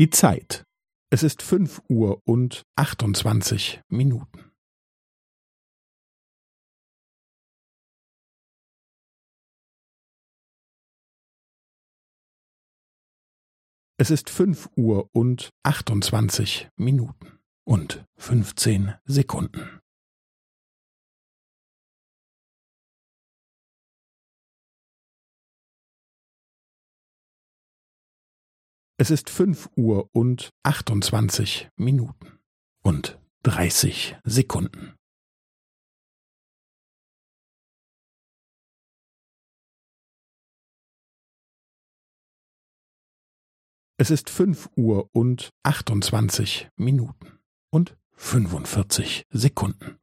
Die Zeit. Es ist fünf Uhr und achtundzwanzig Minuten. Es ist fünf Uhr und achtundzwanzig Minuten und fünfzehn Sekunden. Es ist fünf Uhr und achtundzwanzig Minuten und dreißig Sekunden. Es ist fünf Uhr und achtundzwanzig Minuten und fünfundvierzig Sekunden.